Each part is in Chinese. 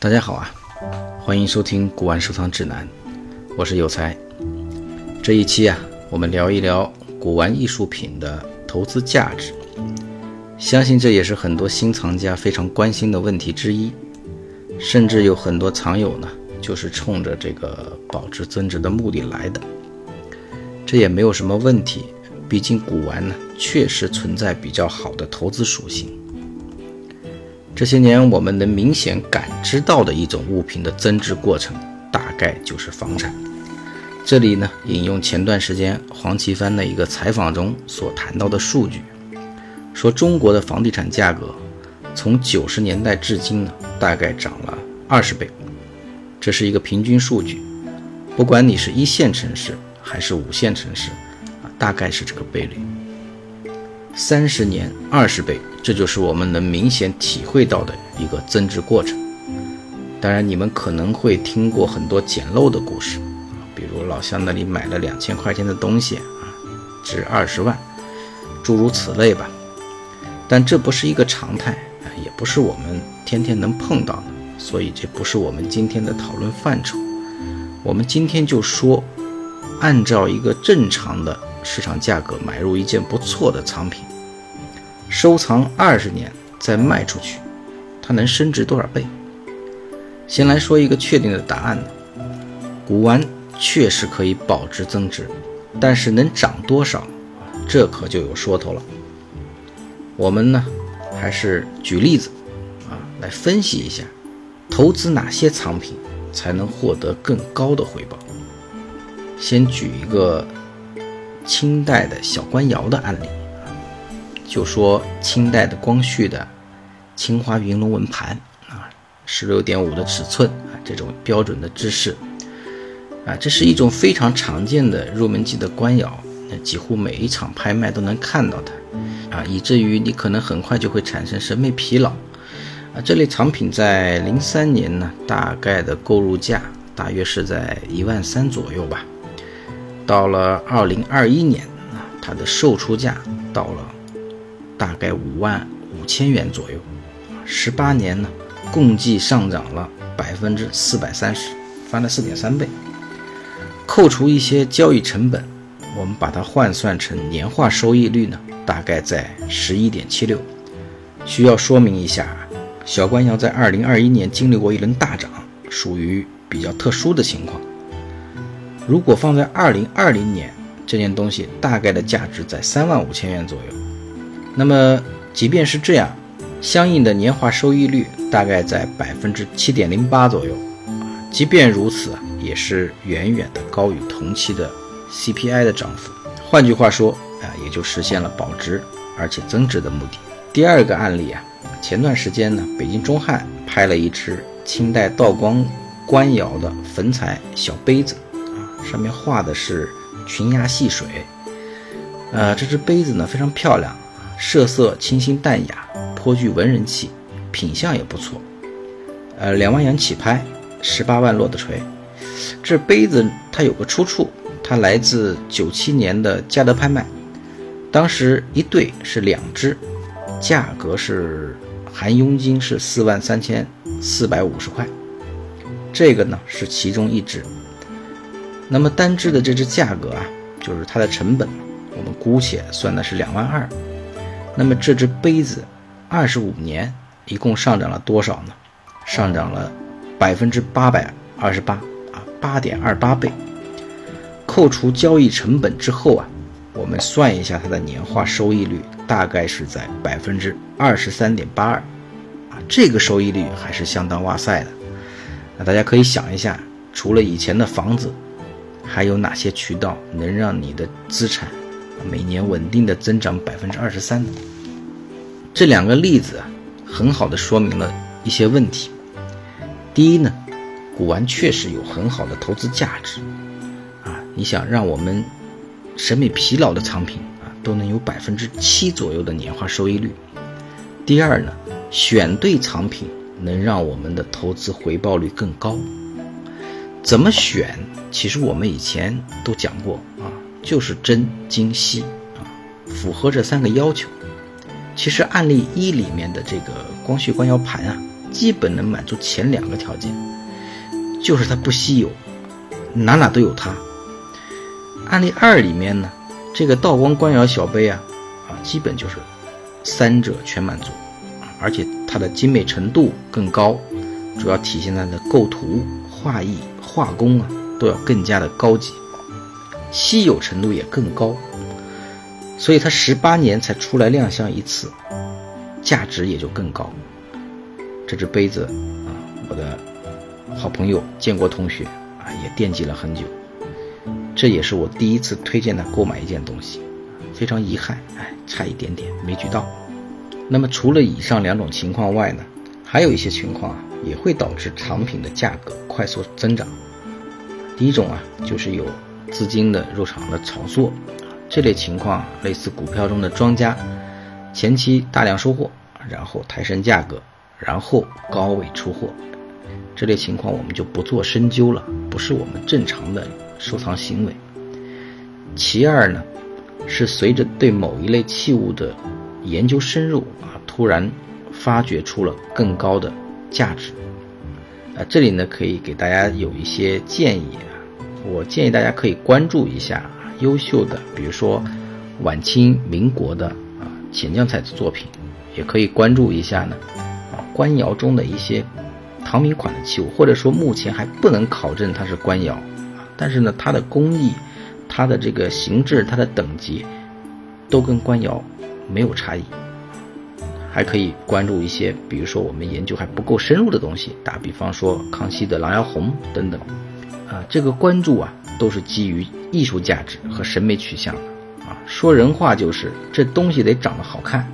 大家好啊，欢迎收听古玩收藏指南，我是有才。这一期啊，我们聊一聊古玩艺术品的投资价值。相信这也是很多新藏家非常关心的问题之一，甚至有很多藏友呢，就是冲着这个保值增值的目的来的。这也没有什么问题，毕竟古玩呢，确实存在比较好的投资属性。这些年，我们能明显感知到的一种物品的增值过程，大概就是房产。这里呢，引用前段时间黄奇帆的一个采访中所谈到的数据，说中国的房地产价格从九十年代至今呢，大概涨了二十倍，这是一个平均数据。不管你是一线城市还是五线城市，啊，大概是这个倍率。三十年二十倍，这就是我们能明显体会到的一个增值过程。当然，你们可能会听过很多捡漏的故事，比如老乡那里买了两千块钱的东西啊，值二十万，诸如此类吧。但这不是一个常态，也不是我们天天能碰到的，所以这不是我们今天的讨论范畴。我们今天就说，按照一个正常的。市场价格买入一件不错的藏品，收藏二十年再卖出去，它能升值多少倍？先来说一个确定的答案：古玩确实可以保值增值，但是能涨多少，这可就有说头了。我们呢，还是举例子啊，来分析一下，投资哪些藏品才能获得更高的回报。先举一个。清代的小官窑的案例就说清代的光绪的青花云龙纹盘啊，十六点五的尺寸啊，这种标准的制式啊，这是一种非常常见的入门级的官窑，那几乎每一场拍卖都能看到它啊，以至于你可能很快就会产生审美疲劳啊。这类藏品在零三年呢，大概的购入价大约是在一万三左右吧。到了二零二一年啊，它的售出价到了大概五万五千元左右，十八年呢，共计上涨了百分之四百三十，翻了四点三倍。扣除一些交易成本，我们把它换算成年化收益率呢，大概在十一点七六。需要说明一下，小官窑在二零二一年经历过一轮大涨，属于比较特殊的情况。如果放在二零二零年，这件东西大概的价值在三万五千元左右。那么，即便是这样，相应的年化收益率大概在百分之七点零八左右。即便如此，也是远远的高于同期的 CPI 的涨幅。换句话说，啊，也就实现了保值而且增值的目的。第二个案例啊，前段时间呢，北京中汉拍了一只清代道光官窑的粉彩小杯子。上面画的是群崖戏水，呃，这只杯子呢非常漂亮，色色清新淡雅，颇具文人气，品相也不错，呃，两万元起拍，十八万落的锤。这杯子它有个出处，它来自九七年的嘉德拍卖，当时一对是两只，价格是含佣金是四万三千四百五十块，这个呢是其中一只。那么单只的这只价格啊，就是它的成本，我们姑且算的是两万二。那么这只杯子，二十五年一共上涨了多少呢？上涨了百分之八百二十八啊，八点二八倍。扣除交易成本之后啊，我们算一下它的年化收益率，大概是在百分之二十三点八二啊，这个收益率还是相当哇塞的。那大家可以想一下，除了以前的房子。还有哪些渠道能让你的资产每年稳定的增长百分之二十三呢？这两个例子啊，很好的说明了一些问题。第一呢，古玩确实有很好的投资价值啊，你想让我们审美疲劳的藏品啊，都能有百分之七左右的年化收益率。第二呢，选对藏品能让我们的投资回报率更高。怎么选？其实我们以前都讲过啊，就是真、精、细啊，符合这三个要求。其实案例一里面的这个光绪官窑盘啊，基本能满足前两个条件，就是它不稀有，哪哪都有它。案例二里面呢，这个道光官窑小杯啊，啊，基本就是三者全满足，而且它的精美程度更高，主要体现在它的构图、画意、画工啊，都要更加的高级，稀有程度也更高，所以它十八年才出来亮相一次，价值也就更高。这只杯子啊，我的好朋友建国同学啊，也惦记了很久。这也是我第一次推荐他购买一件东西，非常遗憾，哎，差一点点没举到。那么除了以上两种情况外呢，还有一些情况啊，也会导致藏品的价格快速增长。第一种啊，就是有资金的入场的炒作，这类情况类似股票中的庄家，前期大量收获，然后抬升价格。然后高位出货，这类情况我们就不做深究了，不是我们正常的收藏行为。其二呢，是随着对某一类器物的研究深入啊，突然发掘出了更高的价值。啊，这里呢可以给大家有一些建议啊，我建议大家可以关注一下优秀的，比如说晚清、民国的啊钱江彩的作品，也可以关注一下呢。啊官窑中的一些唐明款的器物，或者说目前还不能考证它是官窑，但是呢，它的工艺、它的这个形制、它的等级，都跟官窑没有差异。还可以关注一些，比如说我们研究还不够深入的东西，打比方说康熙的琅琊红等等，啊，这个关注啊，都是基于艺术价值和审美取向的啊。说人话就是这东西得长得好看，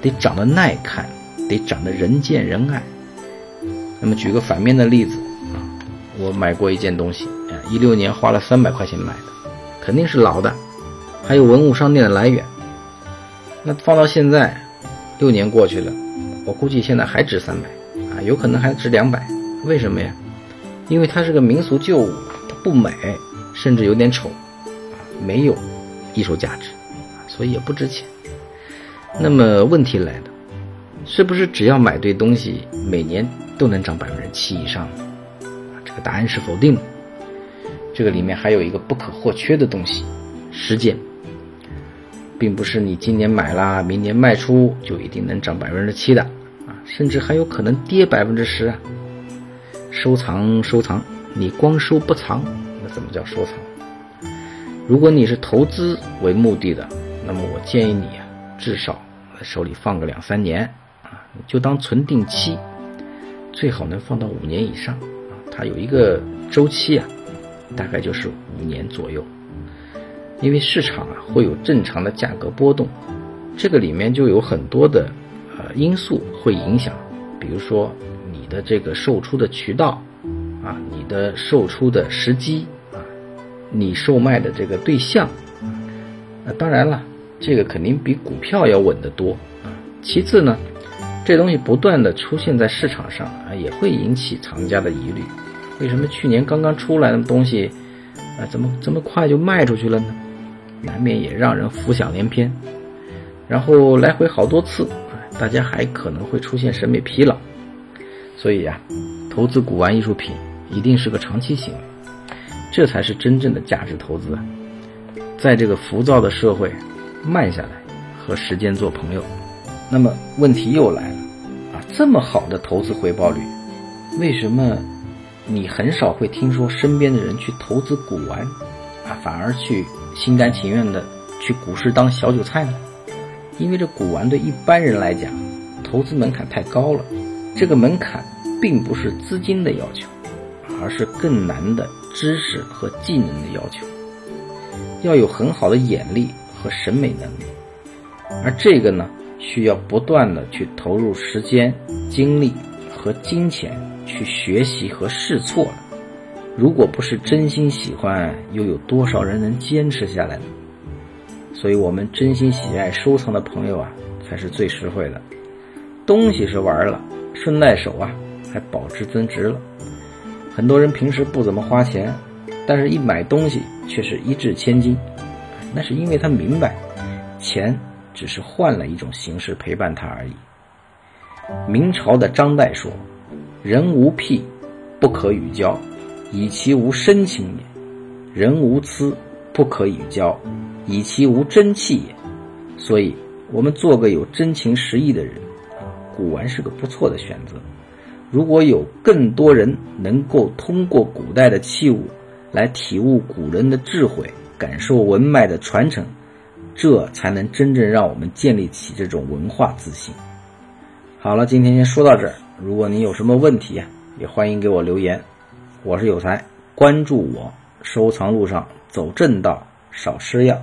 得长得耐看。得长得人见人爱。那么举个反面的例子啊，我买过一件东西啊，一六年花了三百块钱买的，肯定是老的，还有文物商店的来源。那放到现在，六年过去了，我估计现在还值三百啊，有可能还值两百。为什么呀？因为它是个民俗旧物，它不美，甚至有点丑，没有艺术价值，所以也不值钱。那么问题来了。是不是只要买对东西，每年都能涨百分之七以上？啊，这个答案是否定的。这个里面还有一个不可或缺的东西，时间，并不是你今年买了，明年卖出就一定能涨百分之七的啊，甚至还有可能跌百分之十啊。收藏收藏，你光收不藏，那怎么叫收藏？如果你是投资为目的的，那么我建议你啊，至少手里放个两三年啊。就当存定期，最好能放到五年以上啊，它有一个周期啊，大概就是五年左右。因为市场啊会有正常的价格波动，这个里面就有很多的呃因素会影响，比如说你的这个售出的渠道啊，你的售出的时机啊，你售卖的这个对象啊，当然了，这个肯定比股票要稳得多啊。其次呢。这东西不断的出现在市场上啊，也会引起藏家的疑虑。为什么去年刚刚出来的东西，啊，怎么这么快就卖出去了呢？难免也让人浮想联翩。然后来回好多次，大家还可能会出现审美疲劳。所以呀，投资古玩艺术品一定是个长期行为，这才是真正的价值投资。在这个浮躁的社会，慢下来，和时间做朋友。那么问题又来了，啊，这么好的投资回报率，为什么你很少会听说身边的人去投资古玩，啊，反而去心甘情愿的去股市当小韭菜呢？因为这古玩对一般人来讲，投资门槛太高了。这个门槛并不是资金的要求，而是更难的知识和技能的要求，要有很好的眼力和审美能力，而这个呢？需要不断的去投入时间、精力和金钱去学习和试错。如果不是真心喜欢，又有多少人能坚持下来呢？所以，我们真心喜爱收藏的朋友啊，才是最实惠的。东西是玩了，顺带手啊，还保值增值了。很多人平时不怎么花钱，但是一买东西却是一掷千金。那是因为他明白，钱。只是换了一种形式陪伴他而已。明朝的张岱说：“人无癖，不可与交，以其无深情也；人无疵，不可与交，以其无真气也。所以，我们做个有真情实意的人，古玩是个不错的选择。如果有更多人能够通过古代的器物来体悟古人的智慧，感受文脉的传承，这才能真正让我们建立起这种文化自信。好了，今天先说到这儿。如果你有什么问题，也欢迎给我留言。我是有才，关注我，收藏路上走正道，少吃药。